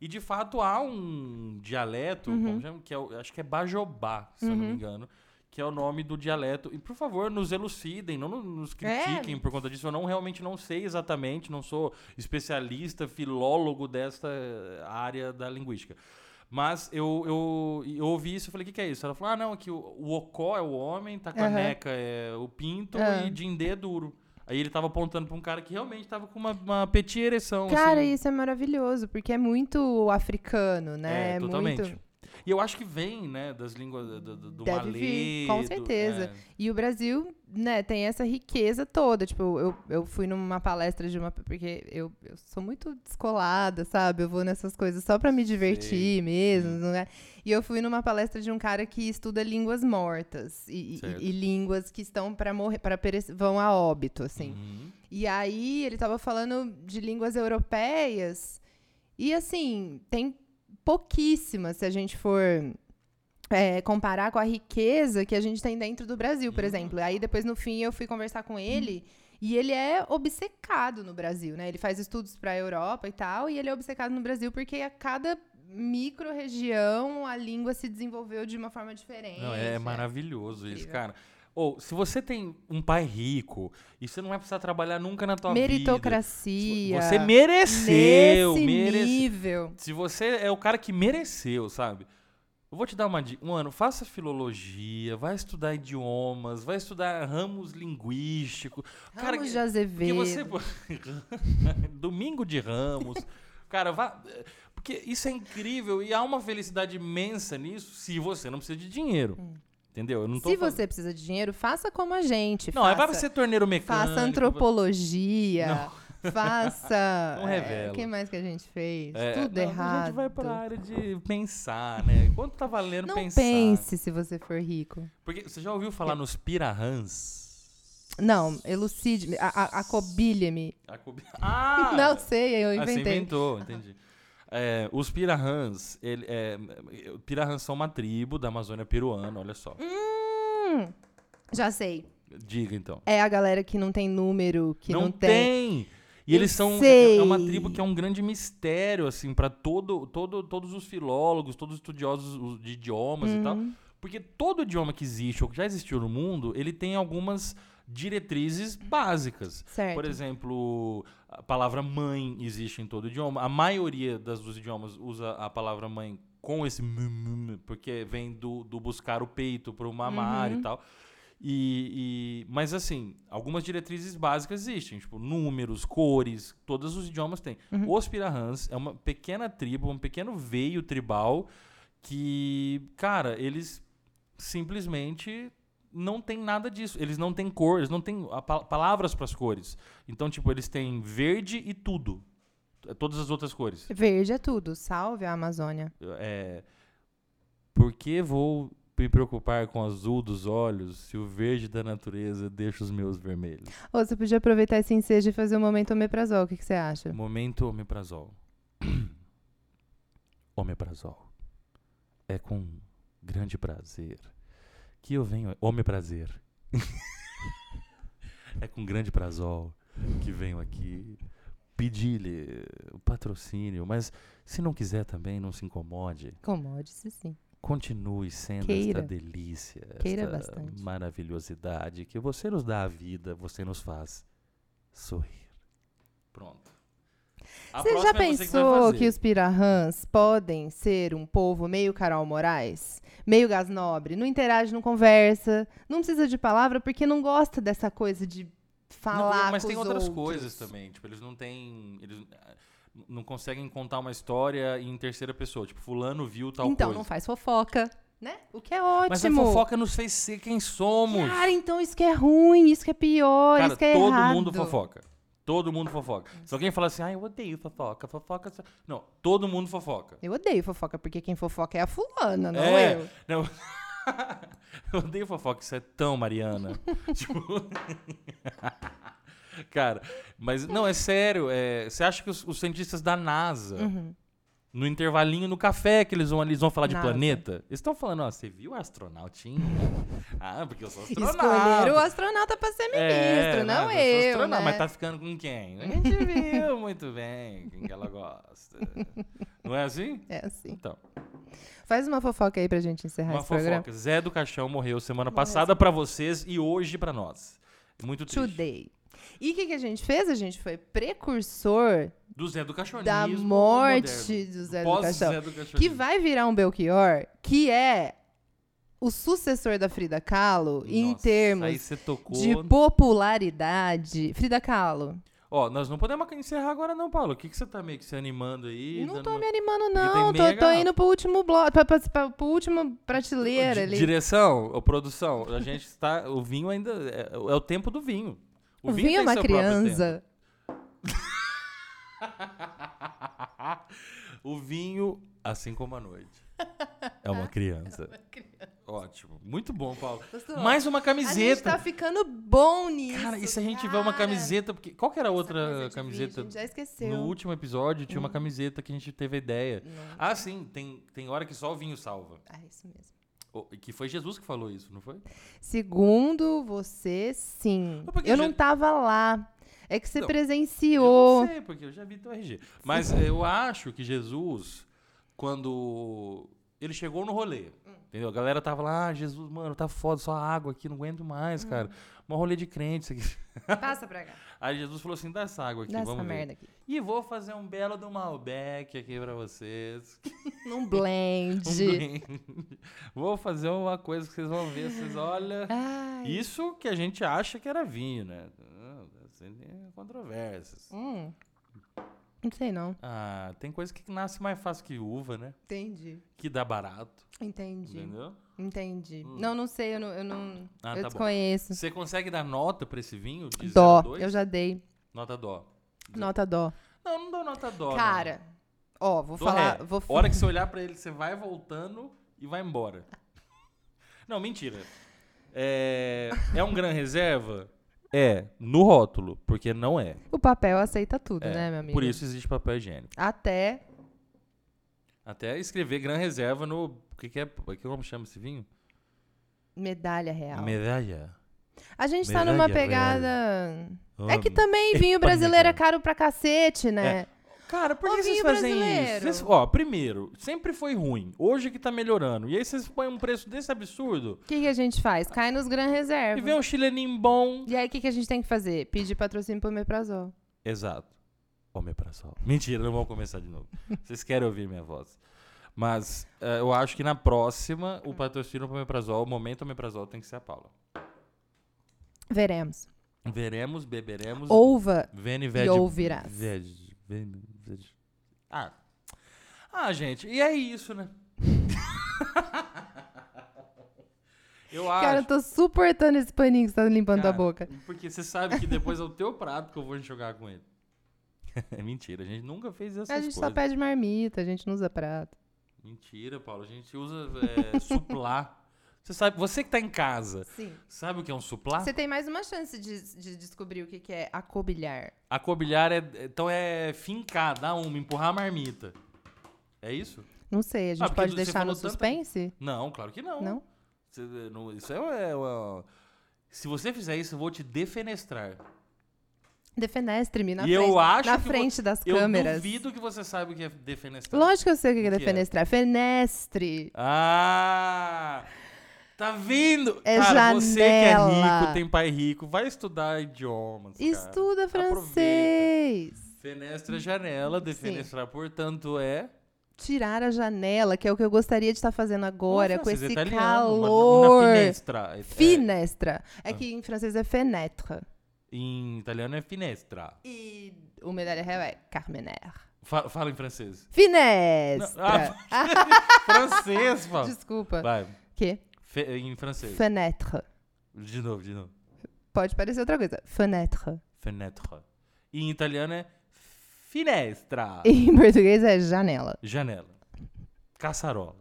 E de fato há um dialeto, uhum. chama, que é, acho que é Bajobá, se uhum. eu não me uhum. engano, que é o nome do dialeto. E por favor, nos elucidem, não nos critiquem é. por conta disso. Eu não realmente não sei exatamente, não sou especialista, filólogo desta área da linguística. Mas eu, eu, eu ouvi isso e falei, o que, que é isso? Ela falou, ah, não, que o, o ocó é o homem, tá com uhum. a neca é o pinto uhum. e dindê é duro. Aí ele tava apontando pra um cara que realmente tava com uma, uma petit ereção. Cara, assim. isso é maravilhoso, porque é muito africano, né? É, totalmente. Muito... E eu acho que vem, né, das línguas do, do, Deve malê, vir, com certeza. Do, é. E o Brasil, né, tem essa riqueza toda. Tipo, eu, eu fui numa palestra de uma. Porque eu, eu sou muito descolada, sabe? Eu vou nessas coisas só para me divertir Sei. mesmo, não é? E eu fui numa palestra de um cara que estuda línguas mortas e, e, e línguas que estão para morrer, para vão a óbito, assim. Uhum. E aí ele estava falando de línguas europeias. E assim, tem pouquíssimas se a gente for é, comparar com a riqueza que a gente tem dentro do Brasil, por uhum. exemplo. Aí depois no fim eu fui conversar com ele e ele é obcecado no Brasil, né? Ele faz estudos para a Europa e tal, e ele é obcecado no Brasil porque a cada micro-região a língua se desenvolveu de uma forma diferente. Não, é, é maravilhoso isso, cara. Ou, se você tem um pai rico e você não vai precisar trabalhar nunca na tua Meritocracia, vida. Você mereceu. Nesse merece... nível. Se você é o cara que mereceu, sabe? Eu vou te dar uma dica. Mano, faça filologia, vai estudar idiomas, vai estudar ramos linguísticos. Ramos cara, de Azevedo. você... Domingo de Ramos. cara, vá... Porque isso é incrível e há uma felicidade imensa nisso se você não precisa de dinheiro. Hum. Entendeu? Se falando... você precisa de dinheiro, faça como a gente. Não, faça, é para ser torneiro mecânico. Faça antropologia. Não. Faça. Não revela. O é, que mais que a gente fez? É, Tudo não, errado. A gente vai pra área de pensar, né? Quanto tá valendo não pensar? pense se você for rico. Porque você já ouviu falar é. nos pirahãs? Não, elucide-me. Acobilha-me. Acobi... Ah! Não sei, eu inventei. Ah, você inventou, entendi. É, os Pirahãs, ele, é, Pirahãs são uma tribo da Amazônia peruana, olha só. Hum, já sei. Diga então. É a galera que não tem número, que não, não tem. tem. E Eu eles são sei. é uma tribo que é um grande mistério assim para todo, todo todos os filólogos, todos os estudiosos de idiomas uhum. e tal, uhum. porque todo idioma que existe ou que já existiu no mundo, ele tem algumas diretrizes básicas. Certo. Por exemplo, a palavra mãe existe em todo idioma. A maioria das, dos idiomas usa a palavra mãe com esse porque vem do, do buscar o peito para o mamar uhum. e tal. E, e, mas assim, algumas diretrizes básicas existem, tipo números, cores, todos os idiomas têm. Uhum. Os Pirahãs é uma pequena tribo, um pequeno veio tribal que, cara, eles simplesmente não tem nada disso. Eles não têm cor, eles não têm palavras para as cores. Então, tipo, eles têm verde e tudo. É, Todas as outras cores. Verde é tudo. Salve a Amazônia. É, por que vou me preocupar com o azul dos olhos se o verde da natureza deixa os meus vermelhos? Ô, você podia aproveitar esse ensejo e fazer um momento omeprazol. O que, que você acha? Momento omeprazol. omeprazol. É com grande prazer que eu venho. Omeprazer. é com grande prazol que venho aqui pedir-lhe o patrocínio, mas se não quiser também, não se incomode. Comode-se sim. Continue sendo Queira. esta delícia, Queira esta bastante. maravilhosidade que você nos dá a vida, você nos faz sorrir. Pronto. A Você já próxima é você pensou fazer. que, os pirahãs podem ser um povo meio Carol Moraes? Meio gás nobre? Não interage, não conversa, não precisa de palavra porque não gosta dessa coisa de Não, falar mas com tem os outras outros. coisas também. Tipo, eles não têm. Eles ah, não conseguem contar uma história em terceira pessoa. Tipo, fulano viu tal Então, coisa. não faz fofoca, né? O que é ótimo. Mas a fofoca nos fez ser quem somos. Cara, então isso que é ruim, isso que é pior, Cara, isso que é todo errado. mundo fofoca. Todo mundo fofoca. Se alguém fala assim, ah, eu odeio fofoca, fofoca. Não, todo mundo fofoca. Eu odeio fofoca, porque quem fofoca é a fulana, não É. eu. Não. eu odeio fofoca, isso é tão Mariana. tipo. Cara, mas não, é sério. é, você acha que os, os cientistas da NASA, Uhum. No intervalinho, no café que eles vão, eles vão falar de NASA. planeta, eles estão falando, ó, você viu a astronautinha? ah, porque eu sou astronauta. Escolheram o astronauta pra ser ministro, É, não eu sou eu, astronauta, né? Mas tá ficando com quem? A gente viu muito bem quem que ela gosta. Não é assim? É assim. Então, Faz uma fofoca aí pra gente encerrar uma esse programa. fofoca. Zé do Caixão morreu semana passada pra vocês e hoje pra nós. Muito triste. Today. E o que, que a gente fez? A gente foi precursor Do Zé do Caixonismo da morte moderno. do Zé do. Zé do Caixonismo. Que vai virar um Belchior, que é o sucessor da Frida Kahlo em Nossa, termos você tocou. de popularidade. Frida Kahlo. Ó, nós não podemos encerrar agora, não, Paulo. O que, que você tá meio que se animando aí? não tô me animando, não. Tô, tô indo pro último bloco, pra, pra, pra, pro último prateleira Di- ali. Direção, ou produção, a gente está. O vinho ainda. É, é o tempo do vinho. O vinho é tem uma criança. o vinho, assim como a noite, é uma criança. Ótimo. Muito bom, Paulo. Gostou? Mais uma A gente camiseta. tá ficando bom nisso. Cara, e se a gente tiver uma camiseta. Porque, qual que era a Essa outra de camiseta? vídeo, a gente já esqueceu. No último episódio tinha uma Hum. camiseta que a gente teve a ideia. Não. Ah, sim, tem, tem hora que só o vinho salva. Ah, isso mesmo. Que foi Jesus que falou isso, não foi? Segundo você, sim. Eu já- não tava lá. É que você Não, presenciou. Eu não sei, porque eu já vi teu RG. Mas eu acho que Jesus, quando ele chegou no rolê, entendeu? A galera tava lá, ah, Jesus, mano, tá foda, só água aqui, não aguento mais, cara. Um rolê de crente isso aqui. Passa pra cá. Aí Jesus falou assim, dá essa água aqui, Dá essa vamos ver. merda aqui. E vou fazer um belo do Malbec aqui pra vocês. Num blend. Um blend. vou fazer uma coisa que vocês vão ver, vocês olham... Ai. Isso que a gente acha que era vinho, né? Controvérsias. Hum. Não sei, não. Ah, tem coisa que nasce mais fácil que uva, né? Entendi. Que dá barato, Entendi. entendeu? Entendi. Hum. Não, não sei, eu não. Eu, não, Ah, eu tá bom. desconheço. Você consegue dar nota pra esse vinho? De Dó. 0 a 2? Eu já dei. Nota dó. Nota dó. Não, não dou nota dó. não. Cara, ó, vou Dó falar. ré. Vou Hora que você olhar pra ele, você vai voltando e vai embora. Não, mentira. É, é um gran reserva? É, no rótulo, porque não é. O papel aceita tudo, É, né, meu amigo? Por isso existe papel higiênico. Até. Até escrever gran reserva no. O que, que é? Que como chama esse vinho? Medalha real. Medalha. A gente tá numa Medalha pegada. É que também vinho brasileiro é caro pra cacete, né? Cara, por Ô, que vocês fazem brasileiro. isso? Vocês- ó, primeiro, sempre foi ruim. Hoje que tá melhorando. E aí vocês põem um preço desse absurdo. O que, que a gente faz? Cai nos Gran Reserva. E vem um chileninho bom. E aí, o que, que a gente tem que fazer? Pedir patrocínio pro Meprazol. Exato. Omeprazol. Mentira, não vamos começar de novo. Vocês querem ouvir minha voz. Mas eh, eu acho que na próxima, o patrocínio pro Omeprazol, o momento Omeprazol tem que ser a Paula. Veremos. Veremos, beberemos. Ouva Vene, e vede, ouvirás. vede, vene, vede. Ah. Ah, gente, e é isso, né? Eu acho. Cara, eu tô suportando esse paninho que você tá limpando Cara, tua boca. Porque você sabe que depois é o teu prato que eu vou enxugar com ele. É mentira, a gente nunca fez essas A gente só coisas. pede marmita, a gente não usa prato. Mentira, Paulo. A gente usa é, suplá. Você sabe, você que tá em casa, Sim. sabe o que é um suplá? Você tem mais uma chance de, de descobrir o que, que é acobilhar. Acobilhar é. Então é fincar, dar uma, empurrar a marmita. É isso? Não sei, a gente Ah, pode deixar no tanta- suspense? Não, claro que não. Não? Você- não- isso é, é, é- Se você fizer isso, eu vou te defenestrar. Defenestre-me na E frente, eu acho na vo- frente das Eu câmeras. duvido que você saiba o que é defenestrar. Lógico que eu sei o que é O que é? defenestrar. Fenestre. Ah! Tá vendo? É cara, você que é janela. rico, tem pai rico, vai estudar idiomas. cara. Estuda Aproveita. francês. Fenestra é janela, defenestrar, portanto, é. Tirar a janela, que é o que eu gostaria de estar fazendo agora, Não, com francês esse é italiano, calor. Na finestra. É- Finestra. É Ah. que em francês é fenêtre. Em italiano é finestra. E o medalha real é carmener. Fa- fala em francês. Finestra. Não, francês, pô. Desculpa. Vai. Que? Fe- em francês. Fenêtre. De novo, de novo. Pode parecer outra coisa. Fenêtre. Fenêtre. E em italiano é finestra. E em português é janela. Janela. Caçarola.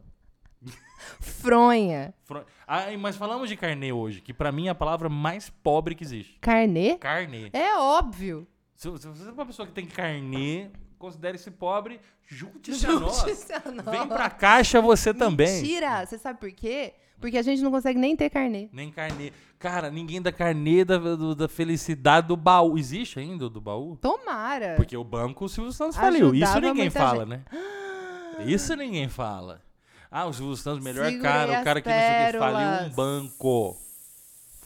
Fronha. Fro- Ah, mas falamos de carnê hoje, que pra mim é a palavra mais pobre que existe. Carnê? Carnê. É óbvio. Se, se você é uma pessoa que tem carnê, considere-se pobre, junte-se a nós. A nós. Vem pra caixa você também. Mentira! Você sabe por quê? Porque a gente não consegue nem ter carnê. Nem carnê. Cara, ninguém dá carnê da, do- da felicidade do baú. Existe ainda do baú? Tomara. Porque o banco o Silvio Santos faliu. Isso Ajudava ninguém fala, né? Isso ninguém fala. Ah, o Silvio Santos, melhor Segurei cara, o cara que não sei o que, faliu um banco.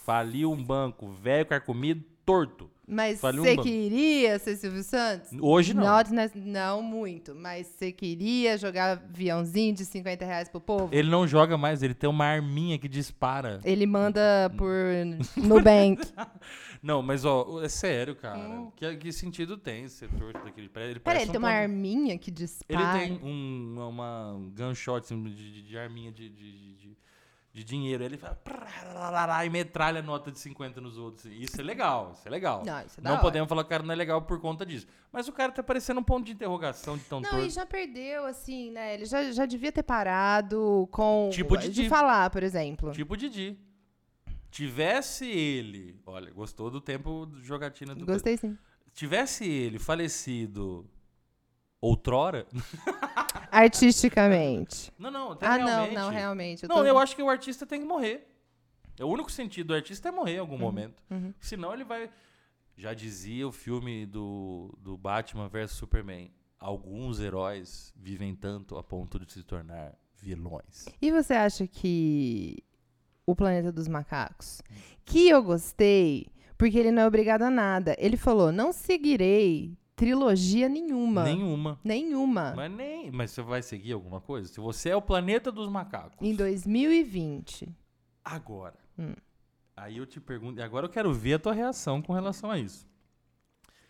Faliu um banco. Velho, carcomido, torto. Mas um você banco. queria ser Silvio Santos? Hoje não. Not não muito. Mas você queria jogar aviãozinho de 50 reais pro povo? Ele não joga mais, ele tem uma arminha que dispara. Ele manda por Nubank. Não, mas ó, é sério, cara. Hum. Que, que sentido tem ser torto daquele prédio? Ele Peraí, ele tem um uma pan- arminha que Ele dispara. tem um, uma um gunshot assim, de, de- de arminha de, de, de, de dinheiro. Ele fala e metralha nota de 50 nos outros. Isso é legal, isso é legal. Não, isso é Não podemos falar que o cara não é legal por conta disso. Mas o cara tá parecendo um ponto de interrogação de tão Não, torto. e já perdeu, assim, né? Ele já, já devia ter parado com. Tipo de Didi. falar, por exemplo. Tipo Didi. Tivesse ele. Olha, gostou do tempo de jogatina do Gostei sim. Tivesse ele falecido outrora. Artisticamente. Não, não, até ah, realmente. não, não, realmente. Eu Não, tô- eu acho que o artista tem que morrer. É o único sentido do artista é morrer em algum momento. uhum. Senão ele vai. Já dizia o filme do, do Batman vs Superman. Alguns heróis vivem tanto a ponto de se tornar vilões. E você acha que o Planeta dos Macacos, que eu gostei, porque ele não é obrigado a nada. Ele falou: não seguirei trilogia nenhuma. Nenhuma. Nenhuma. Mas nem. Mas você vai seguir alguma coisa? Se você é o planeta dos macacos. Em 2020. Agora. Hum. Aí eu te pergunto. E agora eu quero ver a tua reação com relação a isso.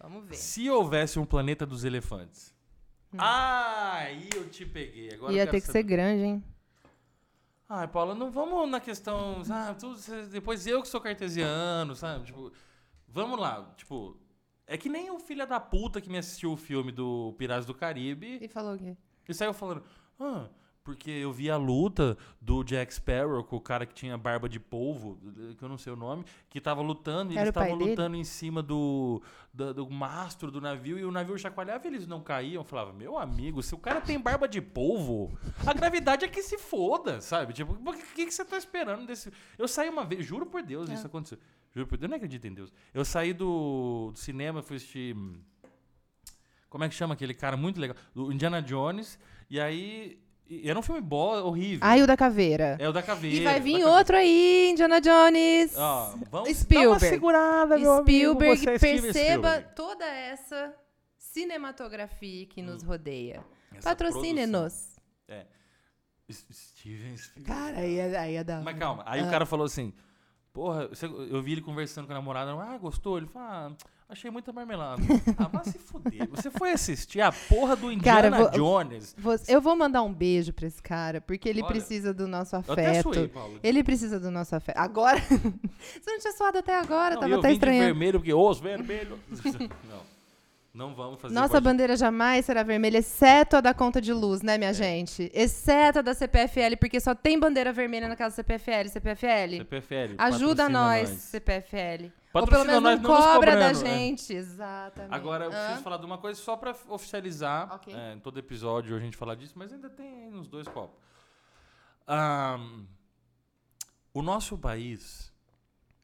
Vamos ver. Se houvesse um planeta dos elefantes. Ah, aí eu te peguei. Agora Hum. Ia ter que saber. ser grande, hein? Ai, Paula, não vamos na questão. Tudo, cê- depois eu que sou cartesiano, sabe? Tipo, vamos lá. Tipo, é que nem o filho da puta que me assistiu o filme do Piratas do Caribe E falou o quê? e saiu falando. Ah, porque eu vi a luta do Jack Sparrow com o cara que tinha barba de polvo, que eu não sei o nome, que tava lutando, e eles estavam dele? lutando em cima do, do, do mastro do navio, e o navio chacoalhava e eles não caíam. Eu falava, meu amigo, se o cara tem barba de polvo, a gravidade é que se foda, sabe? Tipo, o que, que, você tá esperando desse. Eu saí uma vez, juro por Deus, É. isso aconteceu. Juro por Deus, eu não acredito em Deus. Eu saí do, do cinema, fui assistir. hum, Como é que chama aquele cara muito legal? Indiana Jones. E aí. E Era um filme bom, horrível. Ai, o da caveira. É o da caveira. e vai vir caveira. outro aí, Indiana Jones. Ó, vamos dar uma Spielberg. segurada, meu amigo, Spielberg, você é perceba Spielberg. toda essa cinematografia que nos rodeia. Essa Patrocine-nos. S- Steven Spielberg. Cara, aí é, aí é da Mas calma, aí o Ah. cara falou assim: Porra, eu vi ele conversando com a namorada. Ah, gostou? Ele falou: ah, Achei muita marmelada. ah, vai se fuder. Você foi assistir a porra do Indiana Cara, vou- Jones. Eu vou mandar um beijo pra esse cara, porque ele Olha, precisa do nosso Eu até afeto. suei, Paulo. Ele precisa do nosso afeto. Agora. Você não tinha suado até agora, Não, tava eu até estranhando. vermelho, porque os vermelhos... não, não vamos fazer Nossa bandeira jamais será vermelha, exceto a da conta de luz, né, minha gente? Exceto a da CPFL, porque só tem bandeira vermelha naquela CPFL. CPFL, Você prefere? ajuda patrocina nós, CPFL. Ou Patrocina pelo menos nós, não cobra da cobrando, é. gente. Exatamente. Agora, eu Hã? preciso falar de uma coisa só pra oficializar. Ok. é, em todo episódio a gente fala disso, mas ainda tem uns dois copos. Ahn, o nosso país,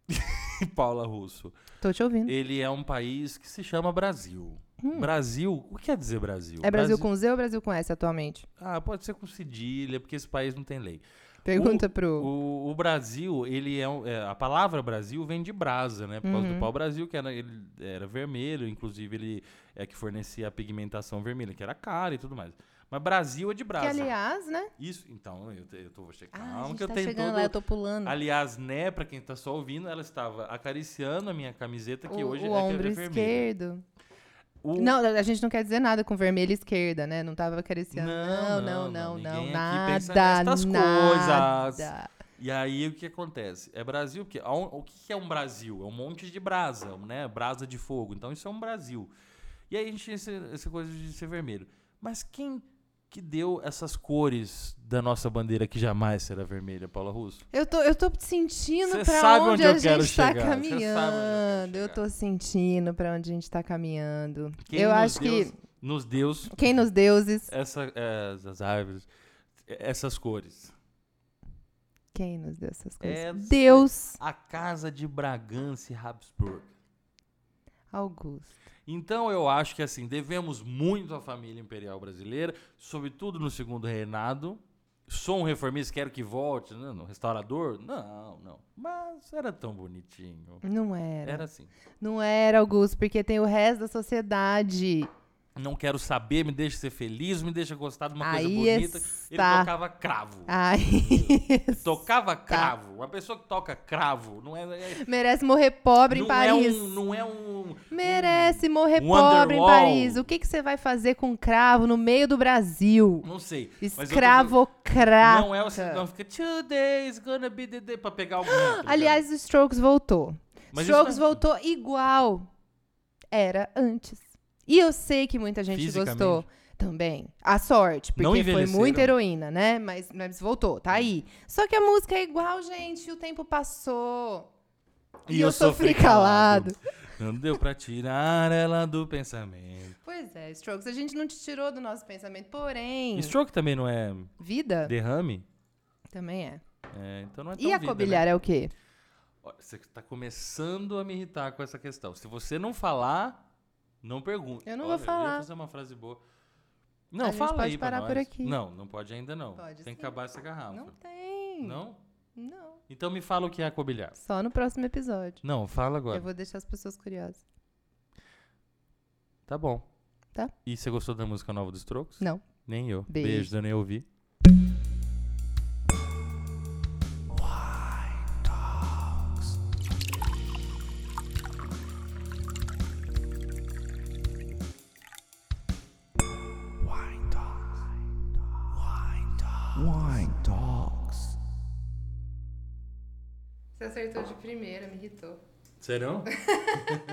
Paula Russo, Tô te ouvindo. ele é um país que se chama Brasil. Brasil, o que quer dizer Brasil? Hum. É Brasil com Z ou Brasil com S atualmente? Ah, pode ser com cedilha, porque esse país não tem lei. Pergunta pro. O, o Brasil, ele é, é, A palavra Brasil vem de brasa, né? Por causa Uhum. do pau-brasil, que era, ele era vermelho, inclusive ele é que fornecia a pigmentação vermelha, que era cara e tudo mais. Mas Brasil é de que, brasa. aliás, né? Isso, então, eu, eu tô vou checar. Ah, que eu tá tenho chegando todo... lá, eu tô pulando. Aliás, né, pra quem tá só ouvindo, ela estava acariciando a minha camiseta, que o hoje o é, que ombro é vermelha. esquerdo. O- Não, a gente não quer dizer nada com vermelho e esquerda, né? Não tava acariciando. Não, Não, não, não, não, Nada, pensa coisas. nada. E aí o que acontece? É Brasil, porque o que é um Brasil? É um monte de brasa, né? Brasa de fogo. Então isso é um Brasil. E aí a gente esse- essa coisa de ser vermelho. Mas quem que deu essas cores da nossa bandeira que jamais será vermelha, Paula Russo? Eu tô, eu tô sentindo sabe onde, onde a gente tá eu quero caminhando. Eu tô sentindo pra onde a gente tá caminhando. Quem eu nos acho deu- que nos deu quem nos deuses, essa, essas árvores, essas cores. quem nos deu essas coisas? Essa- Deus A casa de Bragança e Habsburgo. Augusto. Então eu acho que assim, devemos muito à família imperial brasileira, sobretudo no segundo reinado. Sou um reformista, quero que volte, né, no restaurador? Não, não. Mas era tão bonitinho. Não era. Era assim. Não era, Augusto, porque tem o resto da sociedade. Não quero saber, me deixa ser feliz, me deixa gostar de uma coisa Aí bonita. Ele está. tocava cravo. Aí Tocava cravo. Uma pessoa que toca cravo não é, é- merece morrer pobre em Paris. É um, não é um. Merece morrer um pobre em. Paris. O que, que você vai fazer com cravo no meio do Brasil? Não sei. tô- Escravocrata. Não é o. Não fica two days gonna be the day pra pegar ligado? Aliás, o Strokes voltou. Mas Strokes é- voltou igual era antes. E eu sei que muita gente gostou também. A sorte, porque foi muita heroína, né? Mas, mas voltou, tá aí. Só que a música é igual, gente. O tempo passou. E eu sofri calado. Não deu pra tirar ela do pensamento. Pois é, Strokes, a gente não te tirou do nosso pensamento. Porém, Stroke também não é vida derrame? também é. É, então não é tão E a vida, né? é o quê? Você tá começando a me irritar com essa questão. Se você não falar, não pergunte. Eu não Olha, vou falar. Eu ia fazer uma frase boa. Não, A gente fala pode aí pra parar nós. por aqui. Não, não pode ainda não. Pode tem que sim. acabar essa garrafa. Não tem. Não? Não. Então me fala o que é acobilhar. Só no próximo episódio. Não, fala agora. Eu vou deixar as pessoas curiosas. Tá bom. Tá. E você gostou da música nova dos Strokes? Não. Nem eu. Beijo. Beijo, eu nem ouvi. Primeira, me irritou. Serão?